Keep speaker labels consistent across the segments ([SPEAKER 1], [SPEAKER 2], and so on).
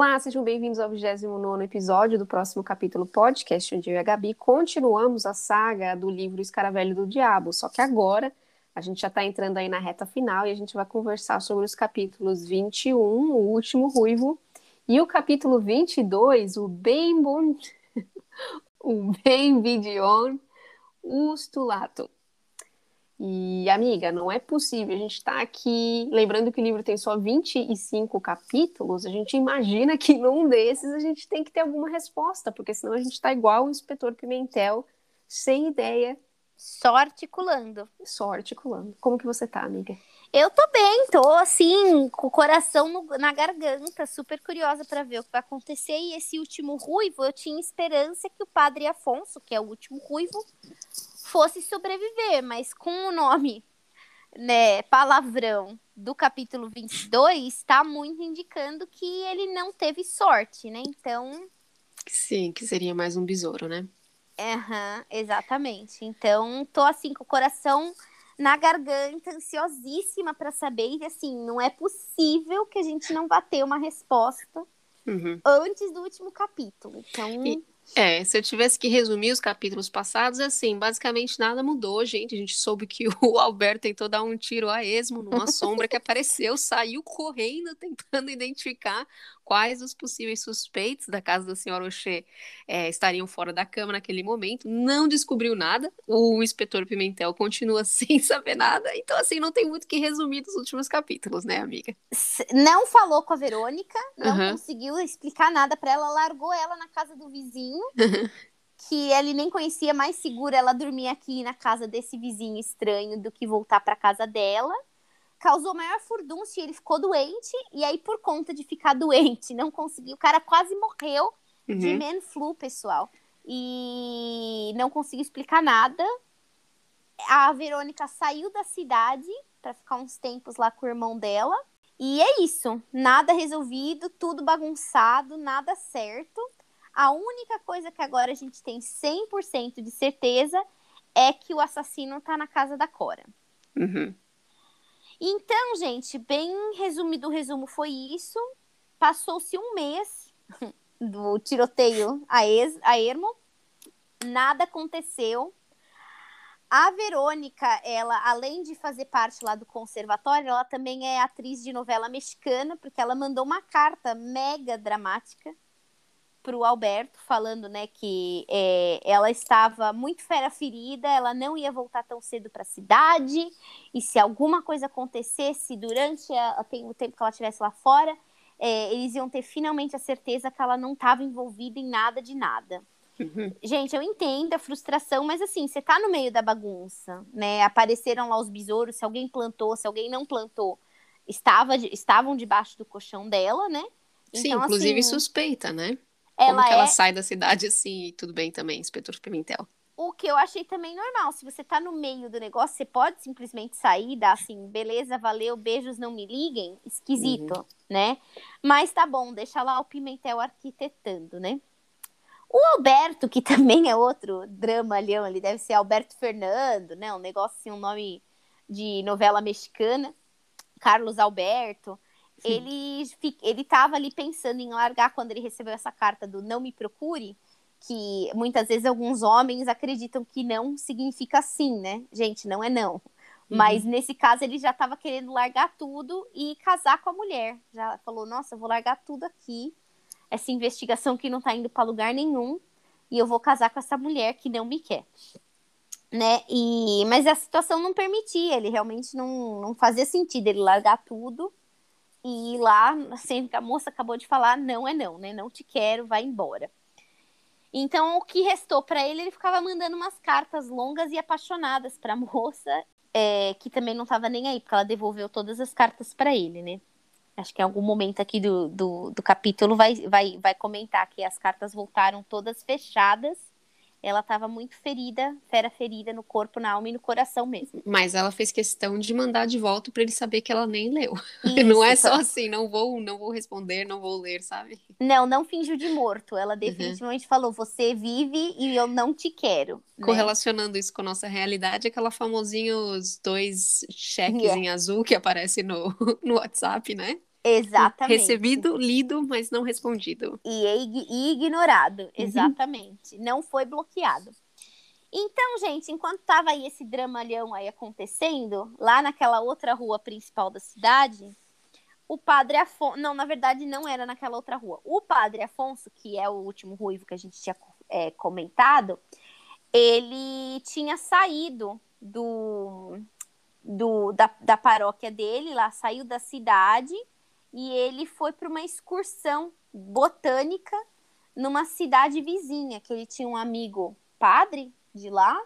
[SPEAKER 1] Olá, sejam bem-vindos ao 29 episódio do próximo capítulo podcast, onde eu e a Gabi continuamos a saga do livro Escaravelho do Diabo, só que agora a gente já está entrando aí na reta final e a gente vai conversar sobre os capítulos 21, o último ruivo, e o capítulo 22, o Bem Bon... o Bem Vidion Ustulato. E, amiga, não é possível. A gente está aqui, lembrando que o livro tem só 25 capítulos, a gente imagina que num desses a gente tem que ter alguma resposta, porque senão a gente está igual o inspetor Pimentel, sem ideia.
[SPEAKER 2] Só articulando.
[SPEAKER 1] Só articulando. Como que você tá, amiga?
[SPEAKER 2] Eu tô bem, tô assim, com o coração no, na garganta, super curiosa para ver o que vai acontecer. E esse último ruivo, eu tinha esperança que o padre Afonso, que é o último ruivo, fosse sobreviver, mas com o nome, né, palavrão do capítulo 22, está muito indicando que ele não teve sorte, né? Então.
[SPEAKER 1] Sim, que seria mais um besouro, né?
[SPEAKER 2] Uhum, exatamente. Então, tô assim com o coração na garganta, ansiosíssima para saber. E assim, não é possível que a gente não vá ter uma resposta uhum. antes do último capítulo. Então.
[SPEAKER 1] E, é, se eu tivesse que resumir os capítulos passados, assim, basicamente nada mudou, gente. A gente soube que o Alberto tentou dar um tiro a esmo numa sombra que apareceu, saiu correndo tentando identificar quais os possíveis suspeitos da casa da senhora Oxê é, estariam fora da cama naquele momento. Não descobriu nada. O inspetor Pimentel continua sem saber nada. Então, assim, não tem muito que resumir dos últimos capítulos, né, amiga?
[SPEAKER 2] Não falou com a Verônica, não uhum. conseguiu explicar nada para ela, largou ela na casa do vizinho. que ele nem conhecia mais segura ela dormir aqui na casa desse vizinho estranho do que voltar para casa dela causou maior furdúncio e ele ficou doente. E aí, por conta de ficar doente, não conseguiu. O cara quase morreu uhum. de man flu, pessoal. E não conseguiu explicar nada. A Verônica saiu da cidade para ficar uns tempos lá com o irmão dela. E é isso. Nada resolvido, tudo bagunçado, nada certo. A única coisa que agora a gente tem 100% de certeza é que o assassino tá na casa da Cora.
[SPEAKER 1] Uhum.
[SPEAKER 2] Então, gente, bem resumido o resumo foi isso. Passou-se um mês do tiroteio a, ex, a Ermo. Nada aconteceu. A Verônica, ela, além de fazer parte lá do conservatório, ela também é atriz de novela mexicana, porque ela mandou uma carta mega dramática para o Alberto, falando né, que é, ela estava muito fera ferida, ela não ia voltar tão cedo para a cidade, e se alguma coisa acontecesse durante a, o tempo que ela estivesse lá fora, é, eles iam ter finalmente a certeza que ela não estava envolvida em nada de nada. Uhum. Gente, eu entendo a frustração, mas assim, você está no meio da bagunça, né? Apareceram lá os besouros, se alguém plantou, se alguém não plantou, estava, estavam debaixo do colchão dela, né?
[SPEAKER 1] Sim, então, inclusive assim, suspeita, né? Ela Como que ela é... sai da cidade assim e tudo bem também, inspetor Pimentel?
[SPEAKER 2] O que eu achei também normal. Se você tá no meio do negócio, você pode simplesmente sair, dar assim, beleza, valeu, beijos, não me liguem. Esquisito, uhum. né? Mas tá bom, deixa lá o Pimentel arquitetando, né? O Alberto, que também é outro drama leão, ele deve ser Alberto Fernando, né? Um negócio assim, um nome de novela mexicana. Carlos Alberto. Ele, ele tava ali pensando em largar quando ele recebeu essa carta do não me procure, que muitas vezes alguns homens acreditam que não significa sim, né? Gente, não é não. Uhum. Mas nesse caso ele já estava querendo largar tudo e casar com a mulher. Já falou: "Nossa, eu vou largar tudo aqui. Essa investigação que não está indo para lugar nenhum e eu vou casar com essa mulher que não me quer." Né? E mas a situação não permitia, ele realmente não, não fazia sentido ele largar tudo e lá, sendo que a moça acabou de falar, não é não, né? Não te quero, vai embora. Então, o que restou para ele, ele ficava mandando umas cartas longas e apaixonadas para a moça, é, que também não estava nem aí, porque ela devolveu todas as cartas para ele, né? Acho que em algum momento aqui do, do, do capítulo vai, vai, vai comentar que as cartas voltaram todas fechadas ela estava muito ferida, fera ferida no corpo, na alma e no coração mesmo.
[SPEAKER 1] Mas ela fez questão de mandar de volta para ele saber que ela nem leu. Isso, não é só assim, não vou, não vou responder, não vou ler, sabe?
[SPEAKER 2] Não, não fingiu de morto. Ela uhum. definitivamente uhum. falou: "Você vive e eu não te quero".
[SPEAKER 1] Né? Correlacionando isso com a nossa realidade, aquela famosinha os dois cheques yeah. em azul que aparece no, no WhatsApp, né?
[SPEAKER 2] Exatamente.
[SPEAKER 1] Recebido, lido, mas não respondido.
[SPEAKER 2] E, e ignorado, uhum. exatamente. Uhum. Não foi bloqueado. Então, gente, enquanto tava aí esse dramalhão aí acontecendo, lá naquela outra rua principal da cidade, o padre Afonso. Não, na verdade, não era naquela outra rua. O padre Afonso, que é o último ruivo que a gente tinha é, comentado, ele tinha saído do, do da, da paróquia dele, lá saiu da cidade e ele foi para uma excursão botânica numa cidade vizinha, que ele tinha um amigo padre de lá,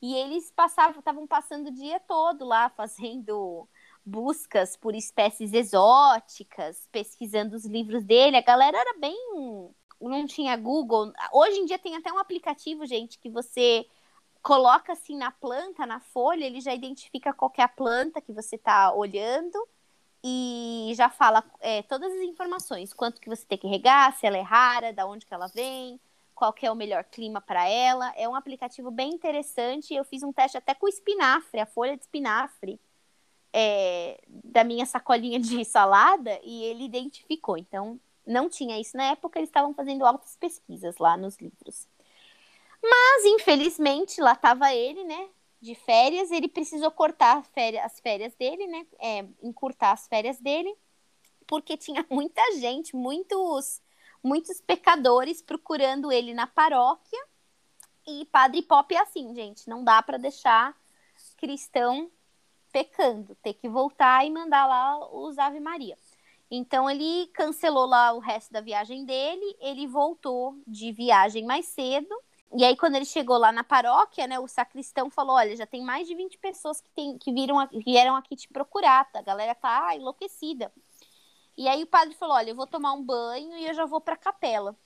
[SPEAKER 2] e eles passavam, estavam passando o dia todo lá fazendo buscas por espécies exóticas, pesquisando os livros dele. A galera era bem não tinha Google. Hoje em dia tem até um aplicativo, gente, que você coloca assim na planta, na folha, ele já identifica qualquer planta que você está olhando e já fala é, todas as informações, quanto que você tem que regar, se ela é rara, da onde que ela vem, qual que é o melhor clima para ela. É um aplicativo bem interessante. Eu fiz um teste até com espinafre, a folha de espinafre é, da minha sacolinha de salada e ele identificou. Então, não tinha isso na época, eles estavam fazendo altas pesquisas lá nos livros. Mas, infelizmente, lá estava ele, né? De férias, ele precisou cortar férias, as férias dele, né? É, encurtar as férias dele, porque tinha muita gente, muitos, muitos pecadores procurando ele na paróquia. E Padre Pop é assim, gente, não dá para deixar cristão pecando, ter que voltar e mandar lá os Ave Maria. Então ele cancelou lá o resto da viagem dele, ele voltou de viagem mais cedo. E aí, quando ele chegou lá na paróquia, né, o sacristão falou: Olha, já tem mais de 20 pessoas que, tem, que viram, vieram aqui te procurar, tá? a galera tá ah, enlouquecida. E aí o padre falou: Olha, eu vou tomar um banho e eu já vou pra capela.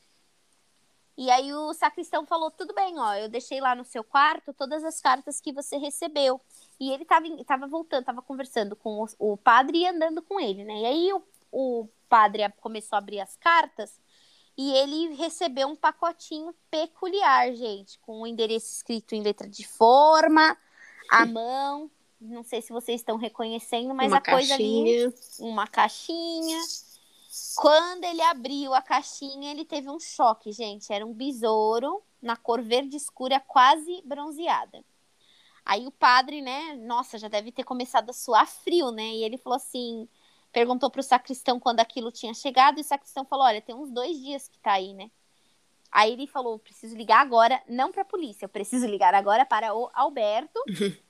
[SPEAKER 2] E aí o sacristão falou: Tudo bem, ó, eu deixei lá no seu quarto todas as cartas que você recebeu. E ele tava, tava voltando, tava conversando com o, o padre e andando com ele, né? E aí o o padre começou a abrir as cartas e ele recebeu um pacotinho peculiar, gente, com o um endereço escrito em letra de forma, à mão. Não sei se vocês estão reconhecendo, mas
[SPEAKER 1] uma
[SPEAKER 2] a coisa ali. Uma caixinha. Quando ele abriu a caixinha, ele teve um choque, gente. Era um besouro na cor verde escura, quase bronzeada. Aí o padre, né? Nossa, já deve ter começado a suar frio, né? E ele falou assim: perguntou para o sacristão quando aquilo tinha chegado, e o sacristão falou: Olha, tem uns dois dias que tá aí, né? Aí ele falou: Preciso ligar agora, não para a polícia, eu preciso ligar agora para o Alberto.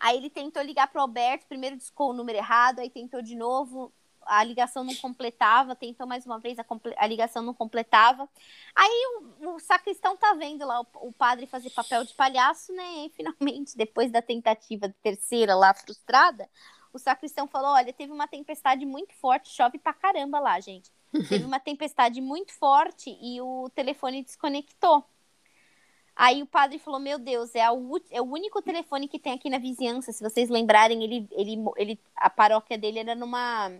[SPEAKER 2] aí ele tentou ligar para o Alberto, primeiro discou o número errado, aí tentou de novo, a ligação não completava, tentou mais uma vez, a, a ligação não completava. Aí o, o, sacristão tá vendo lá o, o, padre fazer papel de palhaço, né? E finalmente, depois da tentativa terceira lá frustrada, o sacristão falou: olha, teve uma tempestade muito forte, chove pra caramba lá, gente. Teve uma tempestade muito forte e o telefone desconectou. Aí o padre falou: Meu Deus, é, a, é, o único telefone que tem aqui na vizinhança. Se vocês lembrarem, ele, ele, ele, a paróquia dele era numa,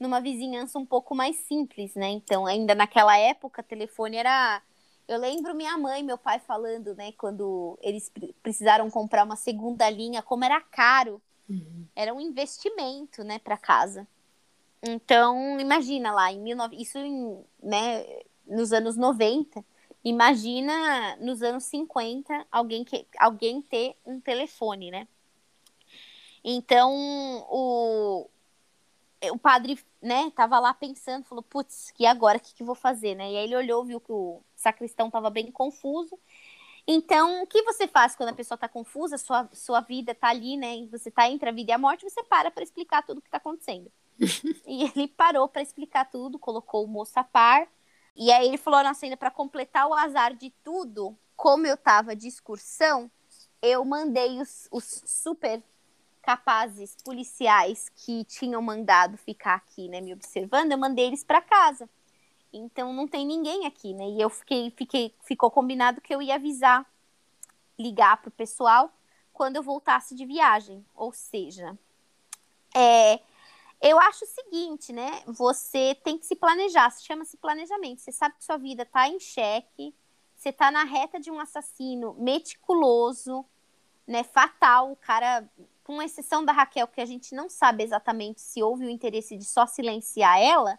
[SPEAKER 2] numa vizinhança um pouco mais simples, né? Então, ainda naquela época, telefone era. Eu lembro minha mãe e meu pai falando, né, quando eles precisaram comprar uma segunda linha, como era caro Uhum. Era um investimento, né, para casa. Então, imagina lá, em 19... isso em, né, nos anos 90, imagina nos anos 50 alguém, que... alguém ter um telefone, né? Então, o, o padre, né, tava lá pensando, falou, putz, e agora, o que, que vou fazer, né? E aí ele olhou, viu que o sacristão tava bem confuso, então, o que você faz quando a pessoa está confusa, sua, sua vida está ali, né? Você está entre a vida e a morte, você para para explicar tudo o que está acontecendo. e ele parou para explicar tudo, colocou o moço a par. E aí ele falou: nossa, ainda para completar o azar de tudo, como eu estava de excursão, eu mandei os, os super capazes policiais que tinham mandado ficar aqui, né, me observando, eu mandei eles para casa. Então não tem ninguém aqui, né? E eu fiquei, fiquei, ficou combinado que eu ia avisar, ligar pro pessoal quando eu voltasse de viagem. Ou seja, é, eu acho o seguinte, né? Você tem que se planejar, se chama-se planejamento. Você sabe que sua vida tá em xeque, você tá na reta de um assassino meticuloso, né? Fatal, o cara com exceção da Raquel, que a gente não sabe exatamente se houve o interesse de só silenciar ela,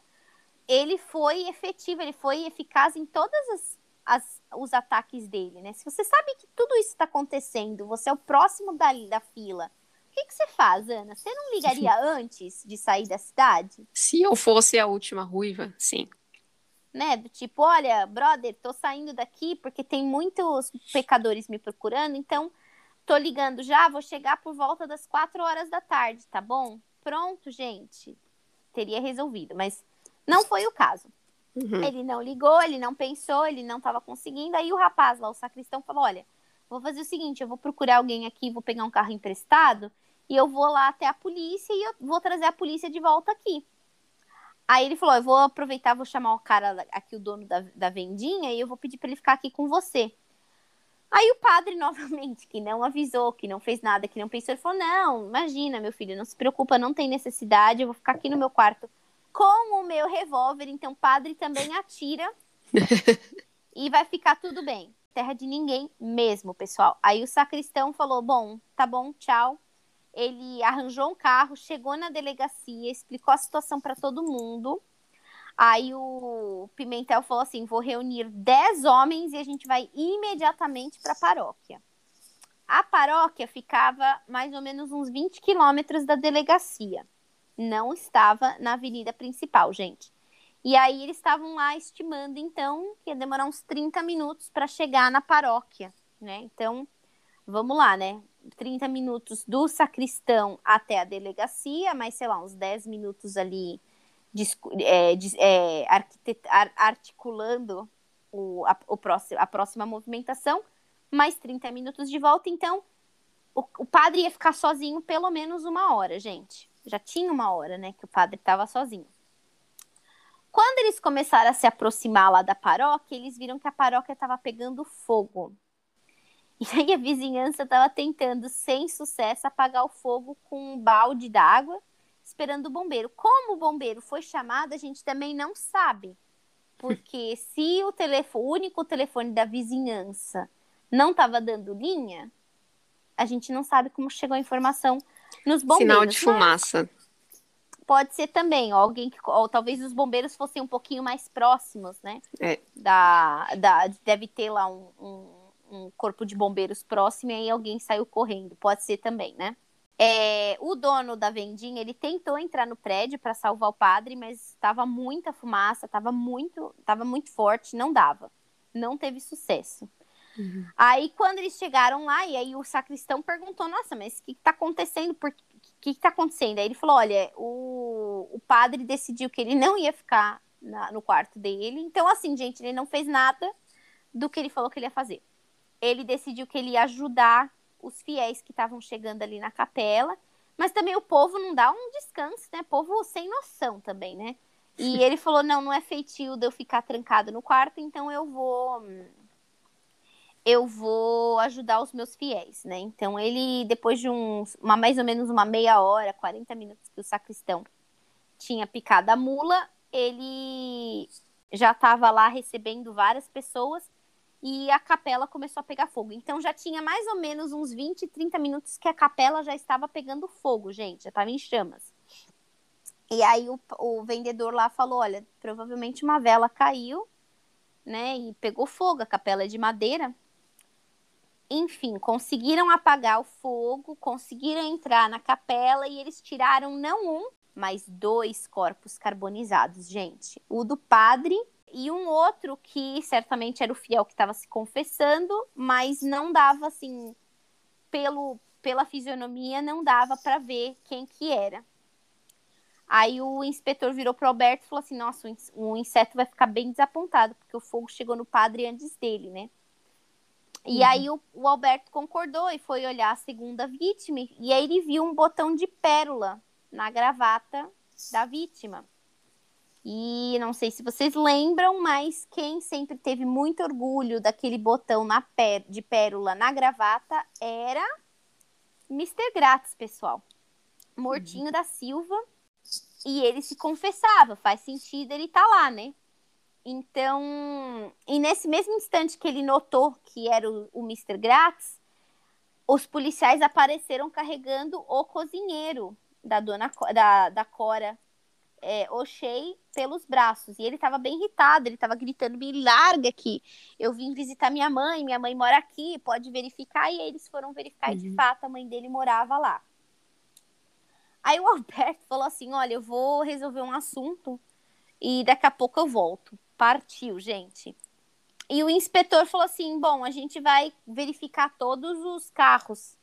[SPEAKER 2] ele foi efetivo, ele foi eficaz em todas as, as os ataques dele, né? Se você sabe que tudo isso está acontecendo, você é o próximo da, da fila, o que, que você faz, Ana? Você não ligaria antes de sair da cidade?
[SPEAKER 1] Se eu fosse a última ruiva, sim.
[SPEAKER 2] Né? Do tipo, olha, brother, tô saindo daqui porque tem muitos pecadores me procurando, então tô ligando já, vou chegar por volta das quatro horas da tarde, tá bom? Pronto, gente. Teria resolvido, mas não foi o caso. Uhum. Ele não ligou, ele não pensou, ele não estava conseguindo. Aí o rapaz lá, o sacristão, falou: Olha, vou fazer o seguinte: eu vou procurar alguém aqui, vou pegar um carro emprestado e eu vou lá até a polícia e eu vou trazer a polícia de volta aqui. Aí ele falou: Eu vou aproveitar, vou chamar o cara aqui, o dono da, da vendinha, e eu vou pedir para ele ficar aqui com você. Aí o padre, novamente, que não avisou, que não fez nada, que não pensou, ele falou: Não, imagina, meu filho, não se preocupa, não tem necessidade, eu vou ficar aqui no meu quarto com o meu revólver. Então, o padre também atira e vai ficar tudo bem. Terra de ninguém mesmo, pessoal. Aí o sacristão falou: Bom, tá bom, tchau. Ele arranjou um carro, chegou na delegacia, explicou a situação para todo mundo. Aí o Pimentel falou assim: vou reunir 10 homens e a gente vai imediatamente para a paróquia. A paróquia ficava mais ou menos uns 20 quilômetros da delegacia não estava na avenida principal, gente. E aí eles estavam lá estimando, então, que ia demorar uns 30 minutos para chegar na paróquia, né? Então, vamos lá, né? 30 minutos do sacristão até a delegacia, mais, sei lá, uns 10 minutos ali é, é, articulando o, a, o próximo, a próxima movimentação, mais 30 minutos de volta. Então, o, o padre ia ficar sozinho pelo menos uma hora, gente já tinha uma hora, né, que o padre estava sozinho. Quando eles começaram a se aproximar lá da paróquia, eles viram que a paróquia estava pegando fogo. E aí a vizinhança estava tentando, sem sucesso, apagar o fogo com um balde d'água, esperando o bombeiro. Como o bombeiro foi chamado, a gente também não sabe. Porque se o, telefone, o único telefone da vizinhança não estava dando linha, a gente não sabe como chegou a informação nos bombeiros.
[SPEAKER 1] Sinal de fumaça.
[SPEAKER 2] Pode ser também, ó, alguém que, ou talvez os bombeiros fossem um pouquinho mais próximos, né?
[SPEAKER 1] É.
[SPEAKER 2] Da, da, deve ter lá um, um, um corpo de bombeiros próximo e aí alguém saiu correndo. Pode ser também, né? É, o dono da vendinha, ele tentou entrar no prédio para salvar o padre, mas estava muita fumaça, estava muito, tava muito forte, não dava. Não teve sucesso. Uhum. Aí, quando eles chegaram lá, e aí o sacristão perguntou: Nossa, mas o que está acontecendo? O que está acontecendo? Aí ele falou: Olha, o, o padre decidiu que ele não ia ficar na, no quarto dele. Então, assim, gente, ele não fez nada do que ele falou que ele ia fazer. Ele decidiu que ele ia ajudar os fiéis que estavam chegando ali na capela. Mas também o povo não dá um descanso, né? Povo sem noção também, né? E ele falou: Não, não é feitio de eu ficar trancado no quarto, então eu vou eu vou ajudar os meus fiéis, né? Então ele, depois de uns, uma, mais ou menos uma meia hora, 40 minutos que o sacristão tinha picado a mula, ele já estava lá recebendo várias pessoas e a capela começou a pegar fogo. Então já tinha mais ou menos uns 20, 30 minutos que a capela já estava pegando fogo, gente, já estava em chamas. E aí o, o vendedor lá falou: olha, provavelmente uma vela caiu, né? E pegou fogo, a capela é de madeira. Enfim, conseguiram apagar o fogo, conseguiram entrar na capela e eles tiraram não um, mas dois corpos carbonizados, gente. O do padre e um outro que certamente era o fiel que estava se confessando, mas não dava assim pelo pela fisionomia não dava para ver quem que era. Aí o inspetor virou pro Alberto e falou assim: "Nossa, o inseto vai ficar bem desapontado, porque o fogo chegou no padre antes dele, né?" E uhum. aí o, o, Alberto concordou e foi olhar a segunda vítima. E aí ele viu um botão de pérola na gravata da vítima. E não sei se vocês lembram, mas quem sempre teve muito orgulho daquele botão na pé, de pérola na gravata era Mr. Grátis, pessoal. Mortinho uhum. da Silva. E ele se confessava, faz sentido ele tá lá, né? Então, e nesse mesmo instante que ele notou que era o, o Mr. Grátis, os policiais apareceram carregando o cozinheiro da dona da, da Cora é, O'Shea pelos braços. E ele estava bem irritado, ele estava gritando: me larga aqui. Eu vim visitar minha mãe, minha mãe mora aqui, pode verificar. E eles foram verificar uhum. e de fato a mãe dele morava lá. Aí o Alberto falou assim: olha, eu vou resolver um assunto e daqui a pouco eu volto. Partiu, gente. E o inspetor falou assim: bom, a gente vai verificar todos os carros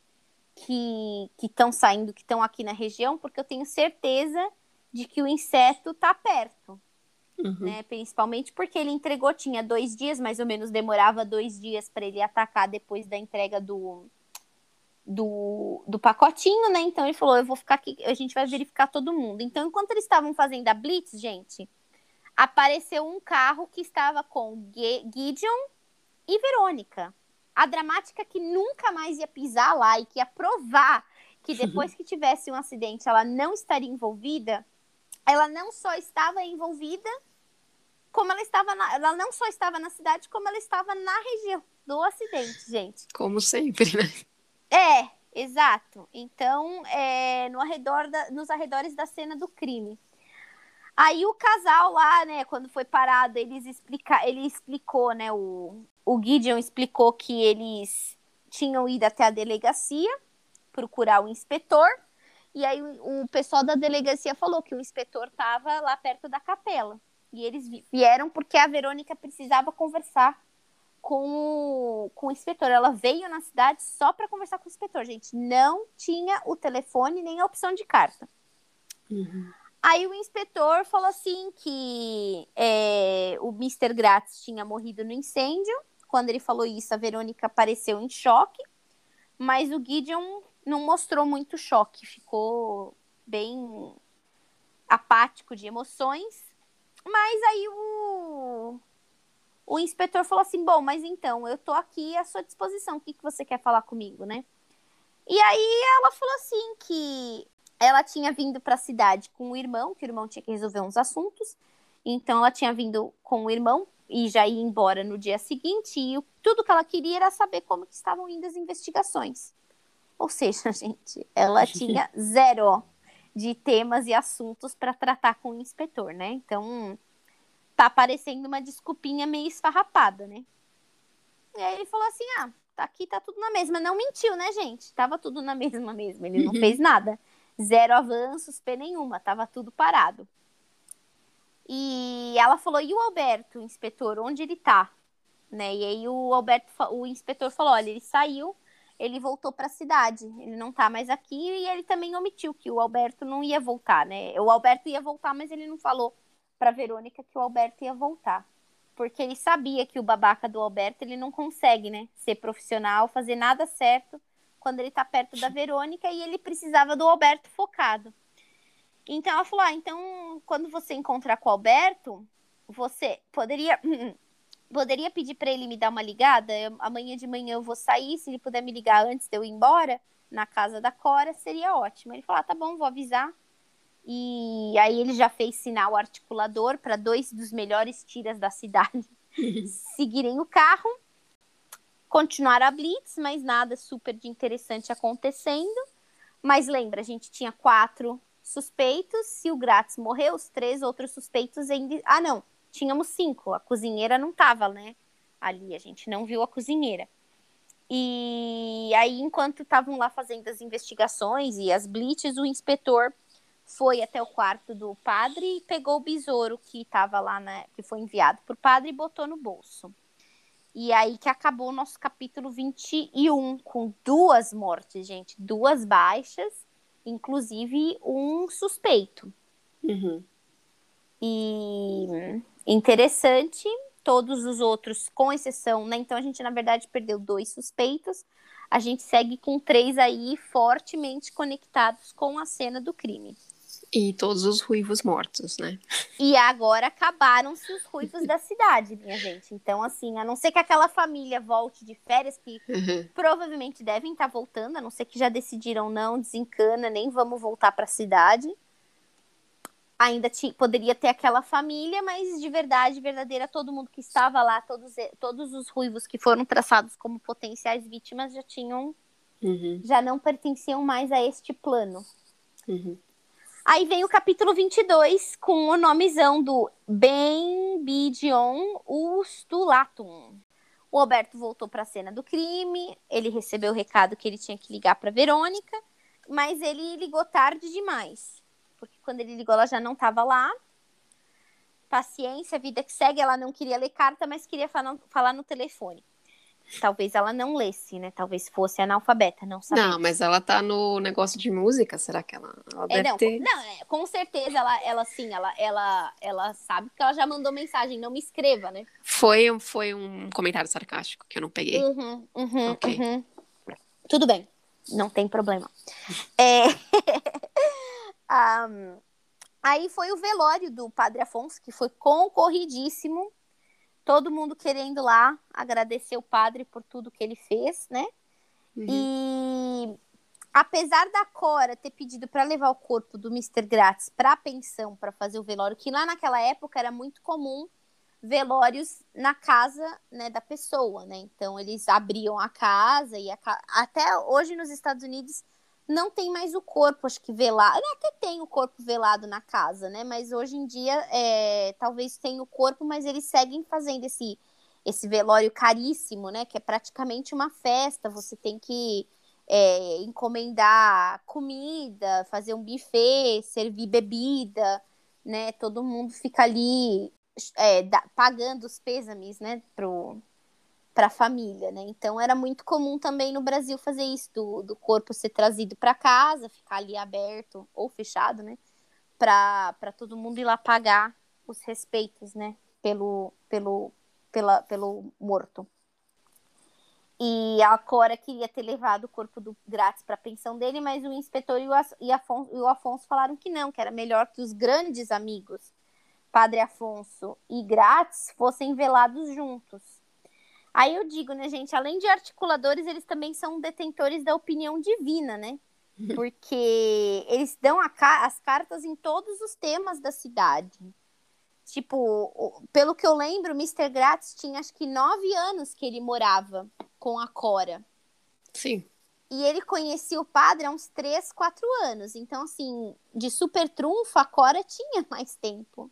[SPEAKER 2] que estão saindo, que estão aqui na região, porque eu tenho certeza de que o inseto está perto. Uhum. Né? Principalmente porque ele entregou, tinha dois dias, mais ou menos demorava dois dias para ele atacar depois da entrega do, do, do pacotinho, né? Então ele falou: eu vou ficar aqui, a gente vai verificar todo mundo. Então, enquanto eles estavam fazendo a Blitz, gente, apareceu um carro que estava com Gideon e Verônica. A dramática que nunca mais ia pisar lá e que ia provar que depois que tivesse um acidente ela não estaria envolvida, ela não só estava envolvida, como ela estava na, ela não só estava na cidade, como ela estava na região do acidente, gente.
[SPEAKER 1] Como sempre, né?
[SPEAKER 2] É, exato. Então, é, no arredor da, nos arredores da cena do crime. Aí o casal lá, né, quando foi parado, eles explica, ele explicou, né, o, o Gideon explicou que eles tinham ido até a delegacia procurar o inspetor e aí o, pessoal da delegacia falou que o inspetor estava lá perto da capela. E eles vieram porque a Verônica precisava conversar com o, com o inspetor. Ela veio na cidade só para conversar com o inspetor, gente. Não tinha o telefone nem a opção de carta. Uhum. Aí o inspetor falou assim que é, o Mr. Gratz tinha morrido no incêndio. Quando ele falou isso, a Verônica apareceu em choque. Mas o Gideon não mostrou muito choque, ficou bem apático de emoções. Mas aí o, o inspetor falou assim: Bom, mas então, eu tô aqui à sua disposição, o que, que você quer falar comigo, né? E aí ela falou assim que ela tinha vindo para a cidade com o irmão, que o irmão tinha que resolver uns assuntos. Então ela tinha vindo com o irmão e já ia embora no dia seguinte. E tudo que ela queria era saber como que estavam indo as investigações. Ou seja, gente, ela tinha zero de temas e assuntos para tratar com o inspetor, né? Então, tá parecendo uma desculpinha meio esfarrapada, né? E aí ele falou assim: ah, tá aqui, tá tudo na mesma. Não mentiu, né, gente? Tava tudo na mesma mesmo. Ele não fez nada. Zero avanços, P nenhuma, tava tudo parado. E ela falou: e o Alberto, inspetor, onde ele tá? Né? E aí o Alberto, o inspetor falou: olha, ele saiu ele voltou para a cidade. Ele não está mais aqui e ele também omitiu que o Alberto não ia voltar, né? O Alberto ia voltar, mas ele não falou para Verônica que o Alberto ia voltar. Porque ele sabia que o babaca do Alberto, ele não consegue, né, ser profissional, fazer nada certo quando ele está perto da Verônica e ele precisava do Alberto focado. Então ela falou: ah, então quando você encontrar com o Alberto, você poderia poderia pedir para ele me dar uma ligada? Eu, amanhã de manhã eu vou sair, se ele puder me ligar antes de eu ir embora, na casa da Cora, seria ótimo. Ele falou: ah, tá bom, vou avisar. E aí ele já fez sinal articulador para dois dos melhores tiras da cidade seguirem o carro. Continuar a blitz, mas nada super de interessante acontecendo. Mas lembra, a gente tinha quatro suspeitos. Se o Gratz morreu, os três outros suspeitos ainda. Ah, não tínhamos cinco. A cozinheira não estava, né? Ali, a gente não viu a cozinheira. E aí, enquanto estavam lá fazendo as investigações e as blitz, o inspetor foi até o quarto do padre e pegou o besouro que estava lá, né, que foi enviado por padre e botou no bolso. E aí que acabou o nosso capítulo 21, com duas mortes, gente, duas baixas, inclusive um suspeito. Uhum. E interessante. Todos os outros, com exceção, né? Então a gente, na verdade, perdeu dois suspeitos. A gente segue com três aí fortemente conectados com a cena do crime.
[SPEAKER 1] E todos os ruivos mortos, né?
[SPEAKER 2] E agora acabaram-se os ruivos da cidade, minha gente. Então, assim, a não ser que aquela família volte de férias, que uhum. provavelmente devem estar voltando, a não ser que já decidiram não, desencana, nem vamos voltar para a cidade ainda poderia ter aquela família, mas de verdade, verdadeira, todo mundo que estava lá, todos, todos os ruivos que foram traçados como potenciais vítimas já tinham
[SPEAKER 1] Uhum.
[SPEAKER 2] Já não pertenciam mais a este plano.
[SPEAKER 1] Uhum.
[SPEAKER 2] Aí vem o capítulo 22 com o nomezão do Ben Bidion Ustulatum. O Alberto voltou para a cena do crime, ele recebeu o recado que ele tinha que ligar para Verônica, mas ele ligou tarde demais. Porque quando ele ligou, ela já não estava lá. Paciência, vida que segue, ela não queria ler carta, mas queria falar no telefone. Talvez ela não lesse, né? Talvez fosse analfabeta, não sabia.
[SPEAKER 1] Não, mas ela tá no negócio de música, será que ela, ela
[SPEAKER 2] É, não,
[SPEAKER 1] ter?
[SPEAKER 2] com, não, é, com certeza ela, ela sim, ela, ela, ela sabe porque ela já mandou mensagem, não me escreva, né?
[SPEAKER 1] Foi, foi um comentário sarcástico que eu não peguei.
[SPEAKER 2] Uhum, uhum,
[SPEAKER 1] Ok.
[SPEAKER 2] uhum. Tudo bem, não tem problema. É... Am, Aí foi o velório do Padre Afonso, que foi concorridíssimo. Todo mundo querendo lá agradecer o padre por tudo que ele fez, né?
[SPEAKER 1] Uhum.
[SPEAKER 2] E apesar da Cora ter pedido para levar o corpo do Mr. Grátis para a pensão para fazer o velório, que lá naquela época era muito comum velórios na casa né, da pessoa, né? Então eles abriam a casa e a ca- até hoje nos Estados Unidos não tem mais o corpo, acho que velado. Até tem o corpo velado na casa, né? Mas hoje em dia é, talvez tenha o corpo, mas eles seguem fazendo esse esse velório caríssimo, né? Que é praticamente uma festa. Você tem que é, encomendar comida, fazer um buffet, servir bebida, né? Todo mundo fica ali é, da- pagando os pêsames, né? Pro, para a família, né? Então era muito comum também no Brasil fazer isso, do, do corpo ser trazido para casa, ficar ali aberto ou fechado, né? Para todo mundo ir lá pagar os respeitos, né? Pelo, pelo, pela, pelo morto. E a Cora queria ter levado o corpo do grátis para a pensão dele, mas o inspetor e o, e Afonso, e o Afonso falaram que não, que era melhor que os grandes amigos, Padre Afonso e Grátis, fossem velados juntos. Aí eu digo, né, gente, além de articuladores, eles também são detentores da opinião divina, né? Porque eles dão ca- as cartas em todos os temas da cidade. Tipo, pelo que eu lembro, o Mr. Grátis tinha acho que nove anos que ele morava com a Cora.
[SPEAKER 1] Sim.
[SPEAKER 2] E ele conhecia o padre há uns três, quatro anos. Então, assim, de super trunfo, a Cora tinha mais tempo,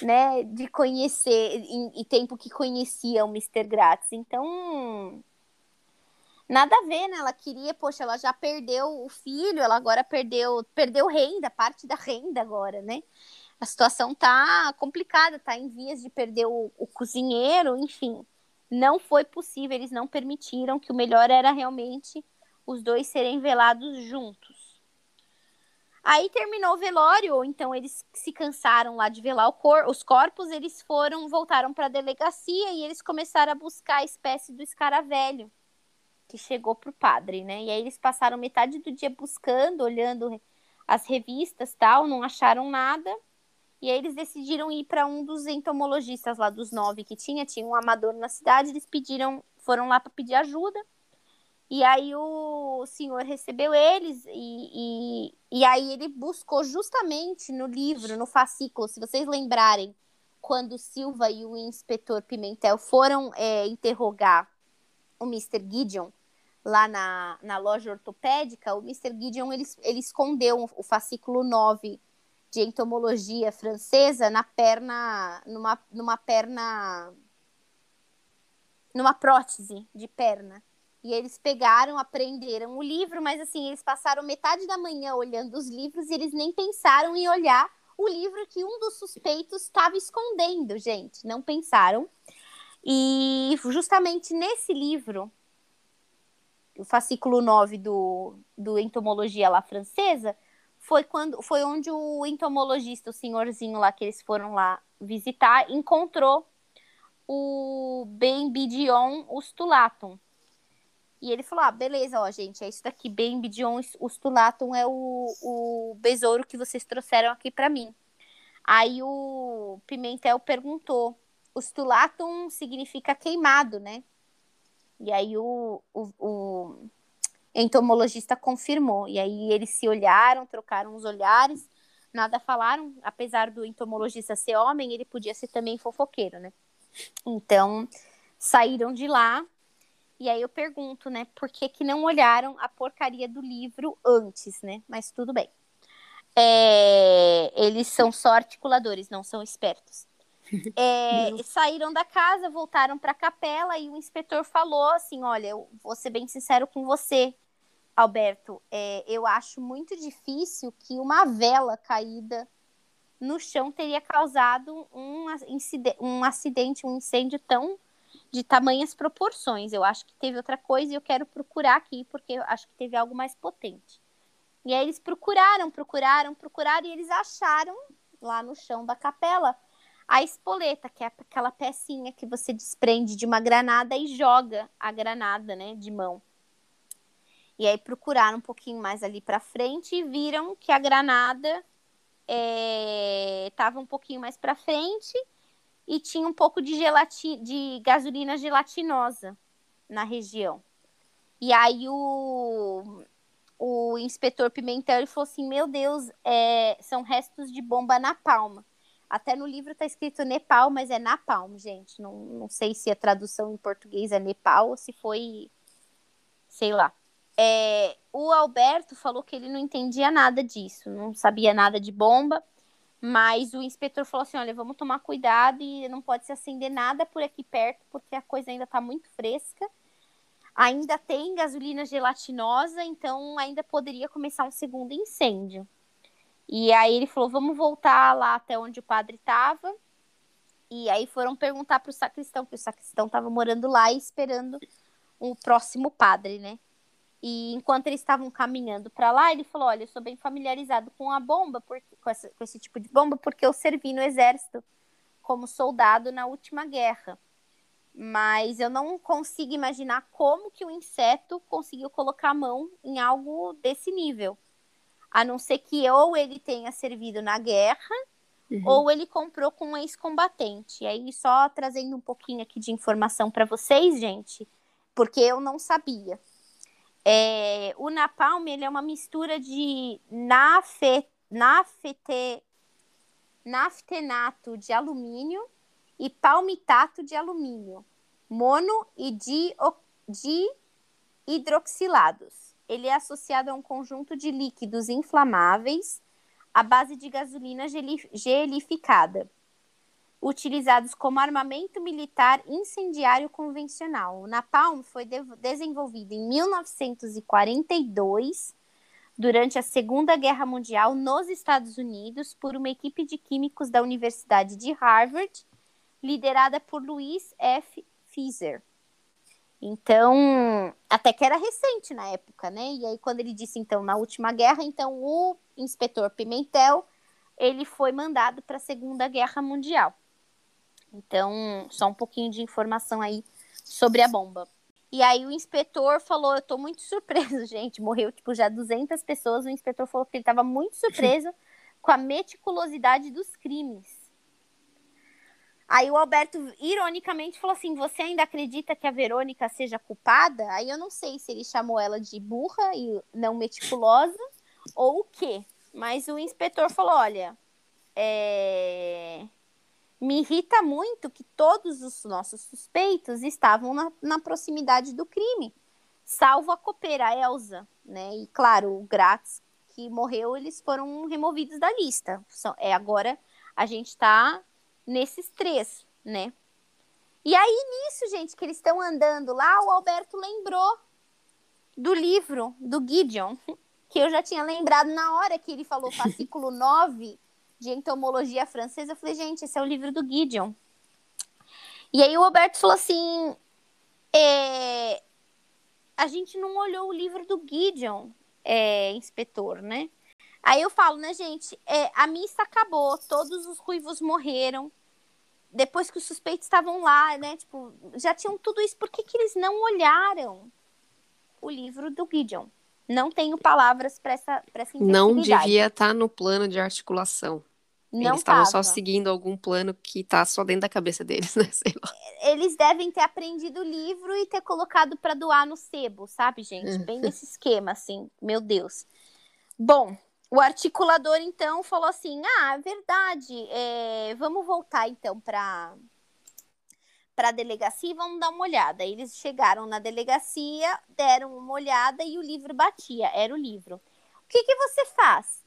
[SPEAKER 2] né? De conhecer, e, tempo que conhecia o Mr. Grátis. Então, nada a ver, né? Ela queria, poxa, ela já perdeu o filho, ela agora perdeu, perdeu renda, parte da renda agora, né? A situação tá complicada, tá em vias de perder o, o cozinheiro, enfim. Não foi possível, eles não permitiram que o melhor era realmente os dois serem velados juntos. Aí terminou o velório, então eles se cansaram lá de velar cor os corpos, eles foram, voltaram para a delegacia e eles começaram a buscar a espécie do escaravelho que chegou pro padre, né? E aí eles passaram metade do dia buscando, olhando as revistas, tal, não acharam nada. E aí eles decidiram ir para um dos entomologistas lá dos nove que tinha, tinha um amador na cidade, eles pediram, foram lá para pedir ajuda. E aí o senhor recebeu eles e, e, e aí ele buscou justamente no livro, no fascículo, se vocês lembrarem, quando Silva e o inspetor Pimentel foram é, interrogar o Mr. Gideon lá na, na loja ortopédica, o Mr. Gideon ele, ele escondeu o fascículo 9 de entomologia francesa na perna, numa, numa perna, numa prótese de perna. E eles pegaram, aprenderam o livro, mas assim, eles passaram metade da manhã olhando os livros e eles nem pensaram em olhar o livro que um dos suspeitos estava escondendo, gente. Não pensaram. E justamente nesse livro, o fascículo 9 do, do Entomologia lá francesa, foi quando foi onde o entomologista, o senhorzinho lá que eles foram lá visitar, encontrou o Bembidion ustulatum. E ele falou: ah, beleza, ó, gente, é isso daqui, Bembidion ustulatum é o, o besouro que vocês trouxeram aqui para mim. Aí o Pimentel perguntou: ustulatum significa queimado, né? E aí o, o, o entomologista confirmou. E aí eles se olharam, trocaram os olhares, nada falaram. Apesar do entomologista ser homem, ele podia ser também fofoqueiro, né? Então saíram de lá E aí eu pergunto, né, por que, que não olharam a porcaria do livro antes, né? Mas tudo bem. É, eles são só articuladores, não são espertos. É, saíram da casa, voltaram para a capela e o inspetor falou assim: Olha, eu vou ser bem sincero com você, Alberto. É, eu acho muito difícil que uma vela caída no chão teria causado um, um acidente, um incêndio tão de tamanhas proporções. Eu acho que teve outra coisa e eu quero procurar aqui, porque eu acho que teve algo mais potente. E aí eles procuraram, procuraram, procuraram, e eles acharam lá no chão da capela a espoleta, que é aquela pecinha que você desprende de uma granada e joga a granada, né, de mão. E aí procuraram um pouquinho mais ali para frente e viram que a granada estava é, um pouquinho mais para frente e tinha um pouco de, gelati de gasolina gelatinosa na região. E aí o, o inspetor Pimentel ele falou assim: Meu Deus, é, são restos de bomba na palma. Até no livro está escrito Nepal, mas é Napalm, gente. Não, não sei se a tradução em português é Nepal ou se foi. Sei lá. É, o Alberto falou que ele não entendia nada disso, não sabia nada de bomba. Mas o inspetor falou assim: olha, vamos tomar cuidado e não pode se acender nada por aqui perto, porque a coisa ainda está muito fresca. Ainda tem gasolina gelatinosa, então ainda poderia começar um segundo incêndio. E aí ele falou: vamos voltar lá até onde o padre estava. E aí foram perguntar para o sacristão, que o sacristão estava morando lá e esperando o próximo padre, né? E enquanto eles estavam caminhando para lá, ele falou: Olha, eu sou bem familiarizado com a bomba, porque, com, essa, com esse tipo de bomba, porque eu servi no exército como soldado na última guerra. Mas eu não consigo imaginar como que o inseto conseguiu colocar a mão em algo desse nível. A não ser que ou ele tenha servido na guerra, uhum. ou ele comprou com um ex-combatente. E aí, só trazendo um pouquinho aqui de informação para vocês, gente, porque eu não sabia. É, o napalm ele é uma mistura de nafe, nafete, naftenato de alumínio e palmitato de alumínio, mono e di, di hidroxilados. Ele é associado a um conjunto de líquidos inflamáveis à base de gasolina gelificada utilizados como armamento militar incendiário convencional. O napalm foi de desenvolvido em 1942 durante a Segunda Guerra Mundial nos Estados Unidos por uma equipe de químicos da Universidade de Harvard, liderada por Louis F. Fisher. Então, até que era recente na época, né? E aí quando ele disse então na última guerra, então o inspetor Pimentel, ele foi mandado para a Segunda Guerra Mundial. Então, só um pouquinho de informação aí sobre a bomba. E aí o inspetor falou, eu tô muito surpreso, gente, morreu tipo já 200 pessoas, o inspetor falou que ele estava muito surpreso com a meticulosidade dos crimes. Aí o Alberto ironicamente falou assim: "Você ainda acredita que a Verônica seja culpada?" Aí eu não sei se ele chamou ela de burra e não meticulosa ou o quê. Mas o inspetor falou: "Olha, é me irrita muito que todos os nossos suspeitos estavam na, na proximidade do crime, salvo a copeira Elsa, né? E claro, o Gratz que morreu, eles foram removidos da lista. É agora a gente está nesses três, né? E aí nisso, gente, que eles estão andando lá, o Alberto lembrou do livro do Gideon, que eu já tinha lembrado na hora que ele falou fascículo 9 de entomologia francesa. Eu falei, gente, esse é o livro do Gideon. E aí o Roberto falou assim: é, a gente não olhou o livro do Gideon, é, inspetor, né? Aí eu falo, né, gente, é, a missa acabou, todos os ruivos morreram. Depois que os suspeitos estavam lá, né? Tipo, já tinham tudo isso. Por que, que eles não olharam o livro do Gideon? Não tenho palavras para essa, pra essa
[SPEAKER 1] Não devia estar tá no plano de articulação. Não Eles estavam só seguindo algum plano que tá só dentro da cabeça deles, né? Sei lá.
[SPEAKER 2] Eles devem ter aprendido o livro e ter colocado para doar no sebo, sabe, gente? Bem nesse esquema, assim. Meu Deus. Bom, o articulador então falou assim: ah, é verdade, é... vamos voltar então para para a delegacia e vamos dar uma olhada. Eles chegaram na delegacia, deram uma olhada e o livro batia, era o livro. O que, que você faz?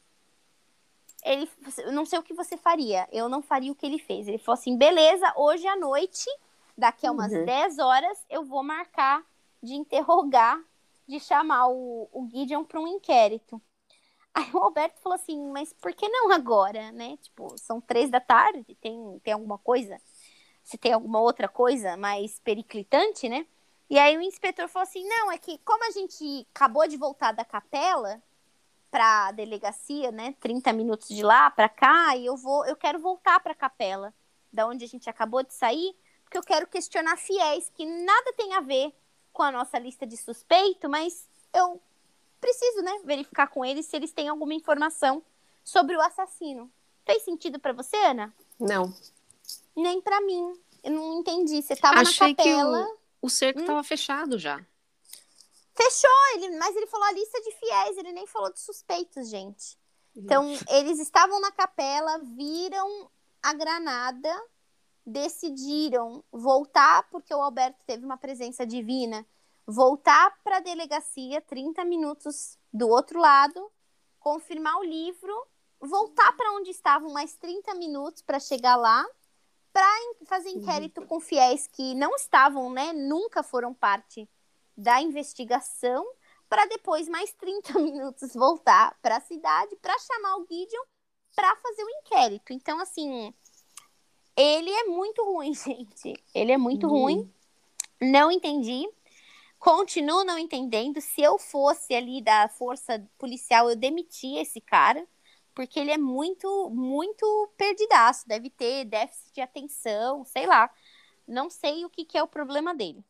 [SPEAKER 2] Ele, não sei o que você faria, eu não faria o que ele fez. Ele falou assim: beleza, hoje à noite, daqui a umas uhum. 10 horas, eu vou marcar de interrogar, de chamar o, o Gideon para um inquérito. Aí o Alberto falou assim, mas por que não agora, né? Tipo, são três da tarde, tem, tem alguma coisa? Se tem alguma outra coisa mais periclitante, né? E aí o inspetor falou assim, não, é que como a gente acabou de voltar da capela para a delegacia, né? 30 minutos de lá para cá, e eu vou, eu quero voltar para a capela, da onde a gente acabou de sair, porque eu quero questionar fiéis que nada tem a ver com a nossa lista de suspeito, mas eu preciso, né, verificar com eles se eles têm alguma informação sobre o assassino. Fez sentido para você, Ana?
[SPEAKER 1] Não.
[SPEAKER 2] Nem para mim. Eu não entendi. Você tava Achei na capela.
[SPEAKER 1] Que o, o cerco hum? tava fechado já.
[SPEAKER 2] Fechou, ele, mas ele falou a lista de fiéis, ele nem falou de suspeitos, gente. Então, eles estavam na capela, viram a granada, decidiram voltar, porque o Alberto teve uma presença divina voltar para a delegacia 30 minutos do outro lado, confirmar o livro, voltar para onde estavam mais 30 minutos para chegar lá, para fazer inquérito com fiéis que não estavam, né, nunca foram parte da investigação, para depois mais 30 minutos voltar para a cidade para chamar o Gideon para fazer o inquérito. Então, assim, ele é muito ruim, gente. Ele é muito uhum. ruim. Não entendi. Continuo não entendendo. Se eu fosse ali da força policial, eu demitia esse cara, porque ele é muito, muito perdidaço. Deve ter déficit de atenção, sei lá. Não sei o que, que é o problema dele.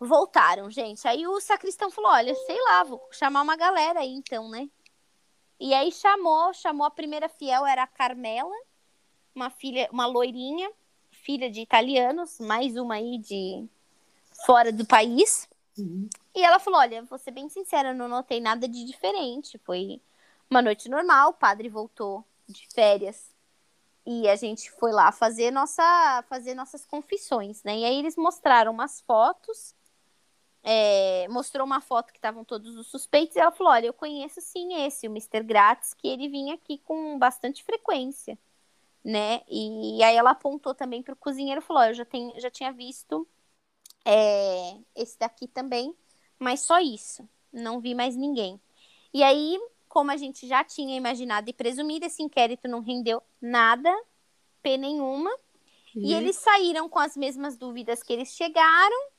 [SPEAKER 2] Voltaram, gente. Aí o sacristão falou: olha, sei lá, vou chamar uma galera aí então, né? E aí chamou, chamou a primeira fiel, era a Carmela, uma filha, uma loirinha, filha de italianos, mais uma aí de fora do país. Uhum. E ela falou: Olha, vou ser bem sincera, não notei nada de diferente. Foi uma noite normal, o padre voltou de férias e a gente foi lá fazer, nossa, fazer nossas confissões, né? E aí eles mostraram umas fotos. É, mostrou uma foto que estavam todos os suspeitos e ela falou: Olha, eu conheço sim esse, o Mr. Grátis, que ele vinha aqui com bastante frequência, né? E aí ela apontou também para o cozinheiro e falou: Eu já, tenho, já tinha visto é, esse daqui também, mas só isso. Não vi mais ninguém. E aí, como a gente já tinha imaginado e presumido, esse inquérito não rendeu nada, P nenhuma. E eles saíram com as mesmas dúvidas que eles chegaram.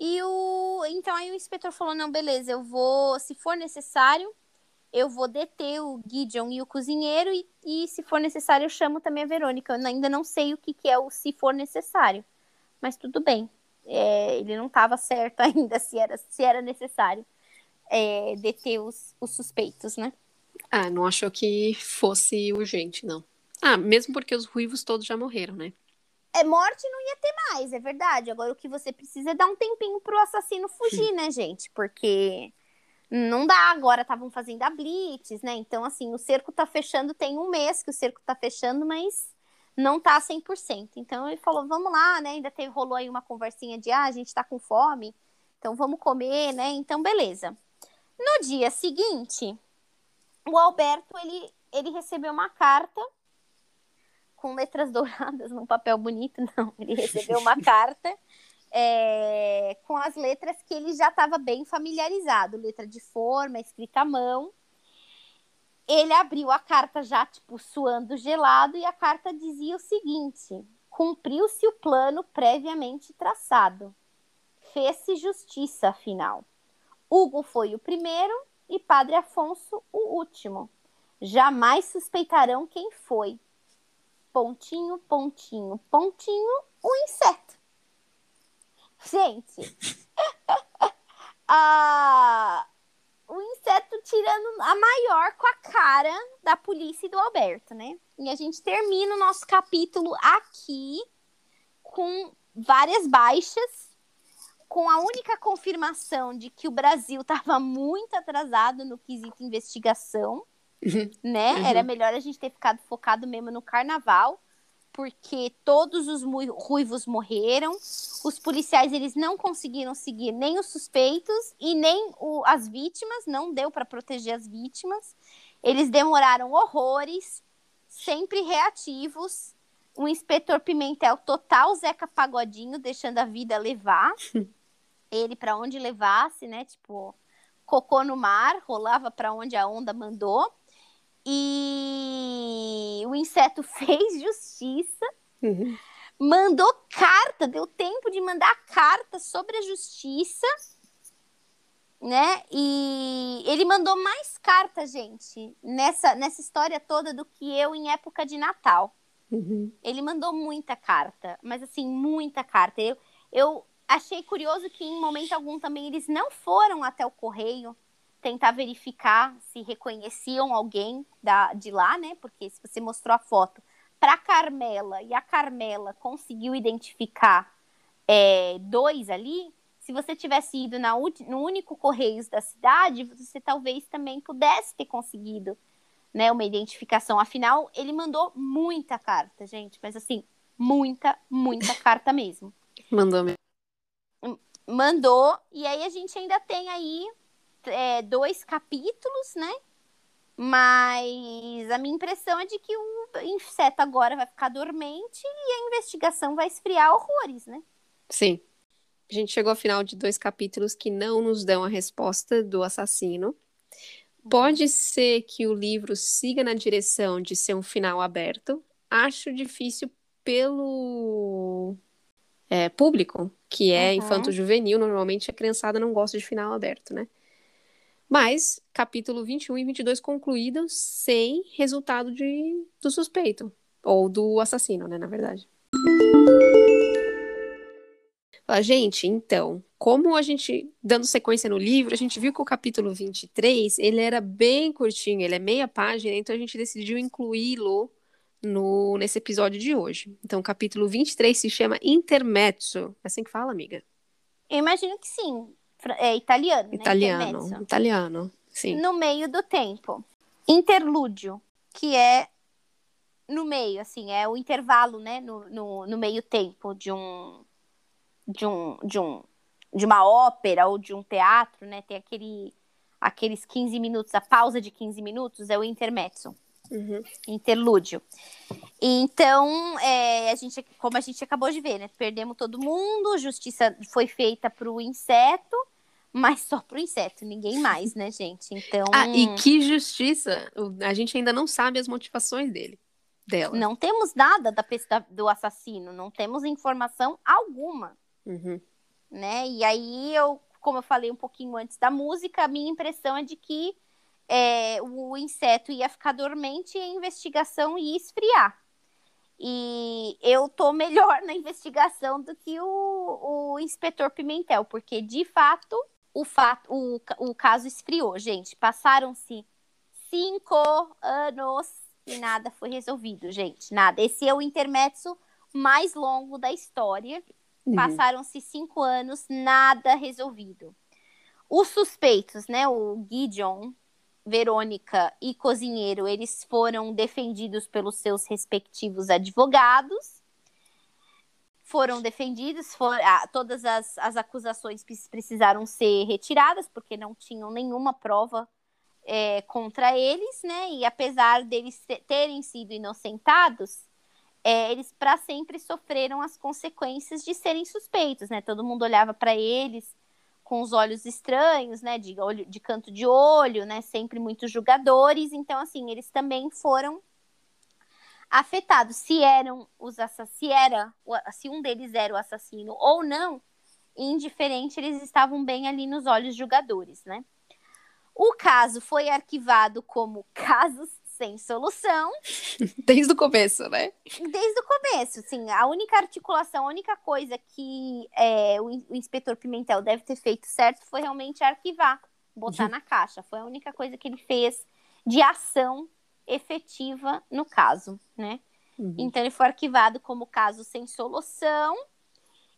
[SPEAKER 2] E o então aí o inspetor falou: "Não, beleza, eu vou, se for necessário, eu vou deter o Gideon e o cozinheiro e, e se for necessário eu chamo também a Verônica. Eu ainda não sei o que, que é o se for necessário, mas tudo bem é, ele não estava certo ainda se era, se era necessário é, deter os, os suspeitos, né?
[SPEAKER 1] Ah, não achou que fosse urgente, não. Ah, mesmo porque os ruivos todos já morreram, né?
[SPEAKER 2] É, morte não ia ter mais, é verdade. Agora o que você precisa é dar um tempinho pro assassino fugir, né, gente? Porque não dá, agora estavam fazendo a blitz, né? Então, assim, o cerco tá fechando, tem um mês que o cerco tá fechando, mas não tá 100%. Então ele falou, vamos lá, né? Ainda teve, rolou aí uma conversinha de, ah, a gente tá com fome, então vamos comer, né? Então, beleza. No dia seguinte, o Alberto, ele, ele recebeu uma carta com letras douradas num papel bonito, não. Ele recebeu uma carta é, com as letras que ele já estava bem familiarizado, letra de forma, escrita à mão, ele abriu a carta já, tipo, suando gelado, e a carta dizia o seguinte: cumpriu-se o plano previamente traçado. Fez-se justiça, afinal. Hugo foi o primeiro e Padre Afonso o último. Jamais suspeitarão quem foi. Pontinho, pontinho, pontinho, o inseto. Gente, a, o inseto tirando a maior com a cara da polícia e do Alberto, né? E a gente termina o nosso capítulo aqui com várias baixas, com a única confirmação de que o Brasil estava muito atrasado no quesito investigação. Né? Uhum. Era melhor a gente ter ficado focado mesmo no carnaval, porque todos os ruivos morreram. Os policiais eles não conseguiram seguir nem os suspeitos e nem o, as vítimas, não deu para proteger as vítimas. Eles demoraram horrores, sempre reativos. O inspetor Pimentel total Zeca Pagodinho, deixando a vida levar. Ele para onde levasse, né? Tipo, cocô no mar, rolava para onde a onda mandou. E o inseto fez justiça, uhum. mandou carta, deu tempo de mandar carta sobre a justiça, né? E ele mandou mais carta, gente, nessa, nessa história toda do que eu em época de Natal. Uhum. Ele mandou muita carta, mas assim, muita carta. Eu, eu achei curioso que em momento algum também eles não foram até o correio tentar verificar se reconheciam alguém da, de lá, né? Porque se você mostrou a foto para Carmela e a Carmela conseguiu identificar é, dois ali, se você tivesse ido na, no único Correios da cidade, você talvez também pudesse ter conseguido né, uma identificação. Afinal, ele mandou muita carta, gente, mas assim, muita, muita carta mesmo.
[SPEAKER 1] Mandou mesmo.
[SPEAKER 2] Mandou, e aí a gente ainda tem aí é, dois capítulos, né? Mas a minha impressão é de que o inseto agora vai ficar dormente e a investigação vai esfriar horrores, né?
[SPEAKER 1] Sim. A gente chegou ao final de dois capítulos que não nos dão a resposta do assassino. Pode ser que o livro siga na direção de ser um final aberto. Acho difícil pelo é, público, que é uhum. infanto-juvenil. Normalmente a criançada não gosta de final aberto, né? Mas capítulo 21 e 22 concluídos sem resultado de, do suspeito. Ou do assassino, né, na verdade. Fala, gente, então, como a gente, dando sequência no livro, a gente viu que o capítulo 23, ele era bem curtinho, ele é meia página, então a gente decidiu incluí-lo no, nesse episódio de hoje. Então, o capítulo 23 se chama Intermezzo. É assim que fala, amiga?
[SPEAKER 2] Eu imagino que sim é italiano.
[SPEAKER 1] Né? Italiano, né? italiano, sim.
[SPEAKER 2] No meio do tempo. Interlúdio, que é no meio, assim, é o intervalo, né, no, no, no meio tempo de um, de um, de um, de uma ópera ou de um teatro, né, tem aquele, aqueles 15 minutos, a pausa de 15 minutos é o intermezzo. Uhum. Interlúdio. Então, é, a gente, como a gente acabou de ver, né? Perdemos todo mundo, justiça foi feita para o inseto, mas só para o inseto, ninguém mais, né, gente? Então.
[SPEAKER 1] Ah, e que justiça! A gente ainda não sabe as motivações dele. Dela.
[SPEAKER 2] Não temos nada da, do assassino, não temos informação alguma. Uhum. Né? E aí eu, como eu falei um pouquinho antes da música, a minha impressão é de que é, o inseto ia ficar dormente e a investigação ia esfriar. E eu tô melhor na investigação do que o, o inspetor Pimentel, porque de fato o, fato, o, o caso esfriou, gente. Passaram-se cinco anos e nada foi resolvido, gente. Nada. Esse é o intermezzo mais longo da história. Uhum. Passaram-se cinco anos, nada resolvido. Os suspeitos, né? O Gideon, Verônica e Cozinheiro, eles foram defendidos pelos seus respectivos advogados. Foram defendidos, ah, todas as, as acusações precisaram ser retiradas, porque não tinham nenhuma prova é, contra eles, né? E apesar deles terem sido inocentados, é, eles para sempre sofreram as consequências de serem suspeitos, né? Todo mundo olhava para eles com os olhos estranhos, né, de olho, de canto de olho, né, sempre muitos julgadores, então assim, eles também foram afetados. Se eram os se era, se um deles era o assassino ou não, indiferente, eles estavam bem ali nos olhos julgadores, né? O caso foi arquivado como casos sem solução.
[SPEAKER 1] Desde o começo, né?
[SPEAKER 2] Desde o começo, sim. A única articulação, a única coisa que é, o, o, inspetor Pimentel deve ter feito certo foi realmente arquivar, botar uhum. na caixa. Foi a única coisa que ele fez de ação efetiva no caso, né? Uhum. Então ele foi arquivado como caso sem solução.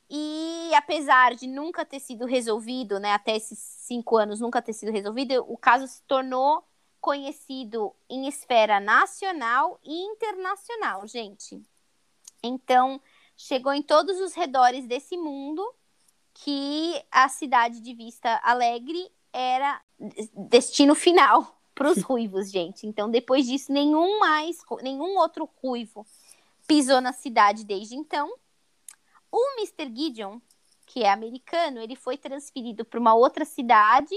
[SPEAKER 2] E apesar de nunca ter sido resolvido, né, até esses cinco anos nunca ter sido resolvido, o caso se tornou conhecido em esfera nacional e internacional, gente. Então, chegou em todos os redores desse mundo que a cidade de Vista Alegre era destino final para os ruivos, gente. Então, depois disso, nenhum mais, nenhum outro ruivo pisou na cidade desde então. O Mr. Gideon, que é americano, ele foi transferido para uma outra cidade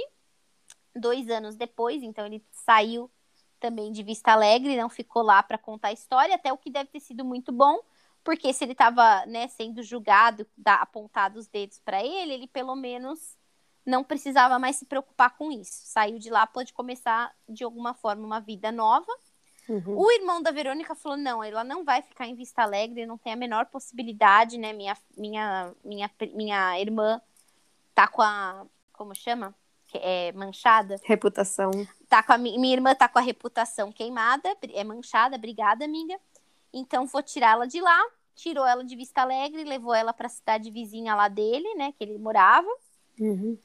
[SPEAKER 2] dois anos depois, então ele saiu também de Vista Alegre, não ficou lá para contar a história, até o que deve ter sido muito bom, porque se ele estava né, sendo julgado, dá, apontado os dedos para ele, ele pelo menos não precisava mais se preocupar com isso. Saiu de lá, pode começar de alguma forma uma vida nova. Uhum. O irmão da Verônica falou: não, ela não vai ficar em Vista Alegre, não tem a menor possibilidade, né? Minha, minha, minha, minha irmã tá com a. Como chama? É, manchada.
[SPEAKER 1] Reputação.
[SPEAKER 2] Tá com a, minha irmã tá com a reputação queimada, é manchada, obrigada, amiga. Então vou tirá-la de lá. Tirou ela de Vista Alegre, levou ela para a cidade vizinha lá dele, né? Que ele morava.
[SPEAKER 1] Uhum.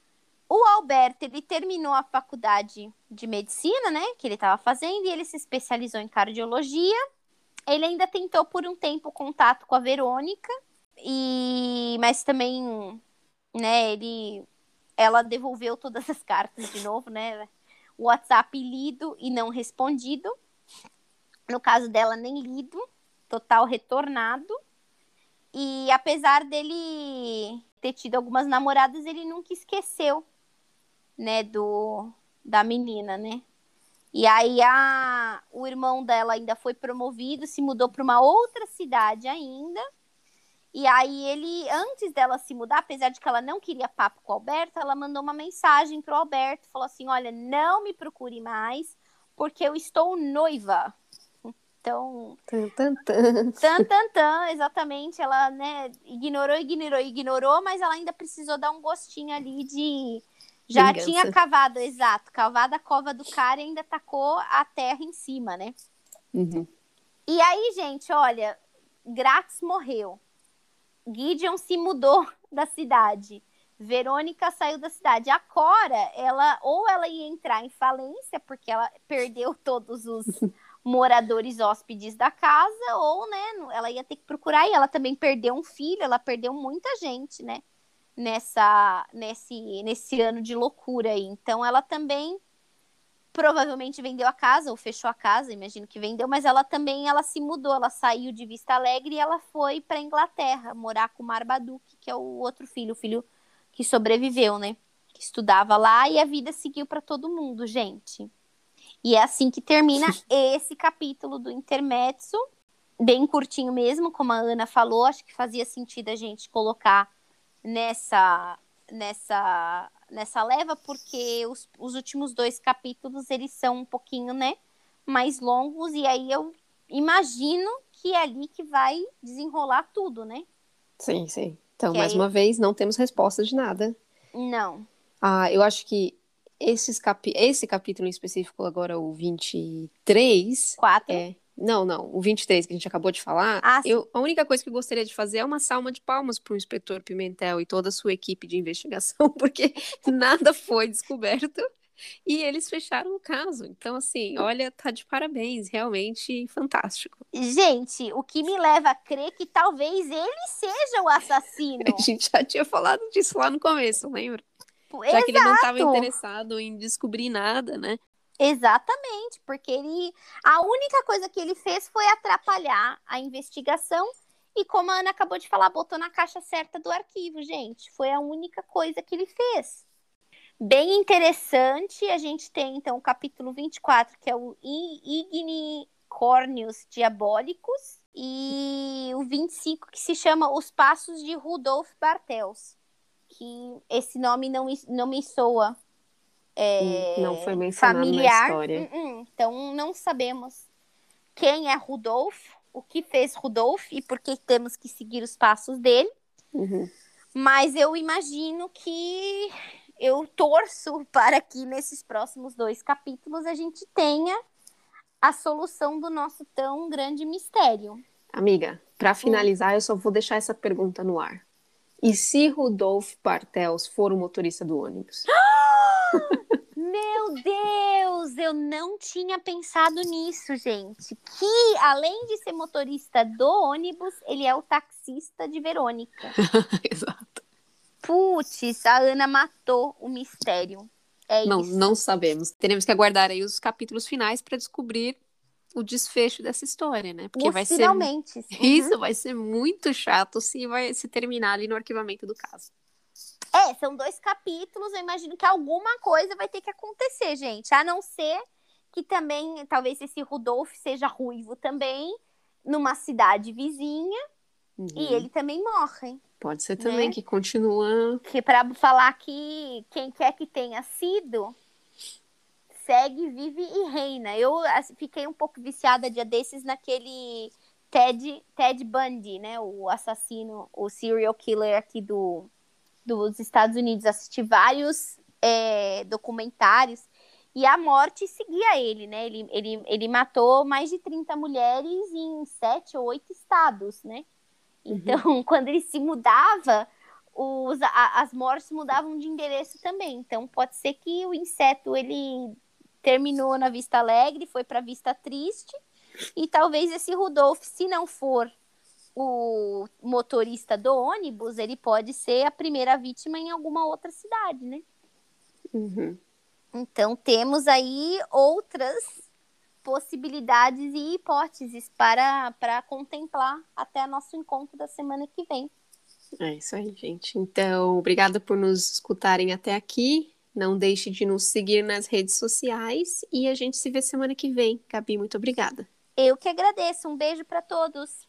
[SPEAKER 2] O Alberto, ele terminou a faculdade de medicina, né, que ele estava fazendo, e ele se especializou em cardiologia. Ele ainda tentou por um tempo contato com a Verônica, e mas também, né, ele ela devolveu todas as cartas de novo, né? O WhatsApp lido e não respondido. No caso dela, nem lido, total retornado. E apesar dele ter tido algumas namoradas, ele nunca esqueceu né, do da menina, né? E aí a, o irmão dela ainda foi promovido, se mudou para uma outra cidade ainda. E aí ele, antes dela se mudar, apesar de que ela não queria papo com o Alberto, ela mandou uma mensagem pro Alberto, falou assim: "Olha, não me procure mais, porque eu estou noiva". Então,
[SPEAKER 1] tan tan tan.
[SPEAKER 2] Tan tan tan, exatamente, ela, né, ignorou, ignorou, ignorou, mas ela ainda precisou dar um gostinho ali de já Vingança. tinha cavado, exato, cavado a cova do cara e ainda tacou a terra em cima, né?
[SPEAKER 1] Uhum.
[SPEAKER 2] E aí, gente, olha, Grátis morreu. Gideon se mudou da cidade. Verônica saiu da cidade. A Cora, ela ou ela ia entrar em falência porque ela perdeu todos os moradores hóspedes da casa, ou né, ela ia ter que procurar e ela também perdeu um filho, ela perdeu muita gente, né? Nessa nesse nesse ano de loucura aí. Então ela também provavelmente vendeu a casa ou fechou a casa, imagino que vendeu, mas ela também ela se mudou, ela saiu de Vista Alegre e ela foi para Inglaterra morar com Marbaduke, que é o outro filho, o filho que sobreviveu, né? Que estudava lá e a vida seguiu para todo mundo, gente. E é assim que termina esse capítulo do Intermezzo, bem curtinho mesmo, como a Ana falou, acho que fazia sentido a gente colocar nessa nessa nessa leva porque os, os últimos dois capítulos eles são um pouquinho né mais longos e aí eu imagino que é ali que vai desenrolar tudo né?
[SPEAKER 1] Sim sim. Então que mais aí... uma vez não temos resposta de nada.
[SPEAKER 2] Não.
[SPEAKER 1] Ah eu acho que esses capi... esse capítulo em específico agora o 23
[SPEAKER 2] quatro?
[SPEAKER 1] é não, não, o 23 que a gente acabou de falar.
[SPEAKER 2] Ah,
[SPEAKER 1] eu, a única coisa que eu gostaria de fazer é uma salva de palmas para o inspetor Pimentel e toda a sua equipe de investigação, porque nada foi descoberto e eles fecharam o caso. Então, assim, olha, tá de parabéns, realmente fantástico.
[SPEAKER 2] Gente, o que me leva a crer que talvez ele seja o assassino.
[SPEAKER 1] A gente já tinha falado disso lá no começo, lembra?
[SPEAKER 2] Exato.
[SPEAKER 1] Já que ele não estava interessado em descobrir nada, né?
[SPEAKER 2] Exatamente, porque ele a única coisa que ele fez foi atrapalhar a investigação e como a Ana acabou de falar, botou na caixa certa do arquivo, gente. Foi a única coisa que ele fez. Bem interessante, a gente tem então o capítulo 24, que é o Ignicórnios Diabólicos, e o 25, que se chama Os Passos de Rudolf Bartels. Que esse nome não, não me soa é,
[SPEAKER 1] não foi mencionado familiar. na história.
[SPEAKER 2] Uh -uh. Então não sabemos quem é Rudolf, o que fez Rudolf e por que temos que seguir os passos dele.
[SPEAKER 1] Uhum.
[SPEAKER 2] Mas eu imagino que eu torço para que nesses próximos dois capítulos a gente tenha a solução do nosso tão grande mistério.
[SPEAKER 1] Amiga, para finalizar, eu só vou deixar essa pergunta no ar. E se Rudolf Bartels for o motorista do ônibus?
[SPEAKER 2] Meu Deus, eu não tinha pensado nisso, gente. Que além de ser motorista do ônibus, ele é o taxista de Verônica.
[SPEAKER 1] Exato.
[SPEAKER 2] Putz, a Ana matou o mistério. É
[SPEAKER 1] Não,
[SPEAKER 2] isso.
[SPEAKER 1] não sabemos. Teremos que aguardar aí os capítulos finais para descobrir o desfecho dessa história, né? Porque
[SPEAKER 2] Os
[SPEAKER 1] vai ser
[SPEAKER 2] finalmente. Uhum.
[SPEAKER 1] isso vai ser muito chato se vai se terminar ali no arquivamento do caso.
[SPEAKER 2] É, são dois capítulos. Eu imagino que alguma coisa vai ter que acontecer, gente. A não ser que também, talvez esse Rudolf seja ruivo também, numa cidade vizinha,
[SPEAKER 1] Uhum.
[SPEAKER 2] e ele também morre.
[SPEAKER 1] Pode ser também
[SPEAKER 2] né?
[SPEAKER 1] que continua.
[SPEAKER 2] Que para falar que quem quer que tenha sido segue, vive e reina. Eu assim, fiquei um pouco viciada dia desses naquele Ted, Ted Bundy, né? O assassino, o serial killer aqui do, dos Estados Unidos. Assisti vários é, documentários e a morte seguia ele, né? Ele, ele, ele matou mais de 30 mulheres em sete ou oito estados, né? Então, quando ele se mudava, os, a- as mortes mudavam de endereço também. Então, pode ser que o inseto ele terminou na Vista Alegre, foi para Vista Triste, e talvez esse Rudolf, se não for o motorista do ônibus, ele pode ser a primeira vítima em alguma outra cidade, né?
[SPEAKER 1] Uhum.
[SPEAKER 2] Então, temos aí outras possibilidades e hipóteses para, para contemplar até nosso encontro da semana que vem.
[SPEAKER 1] É isso aí, gente. Então, obrigada por nos escutarem até aqui. Não deixe de nos seguir nas redes sociais e a gente se vê semana que vem. Gabi, muito obrigada.
[SPEAKER 2] Eu que agradeço. Um beijo para todos.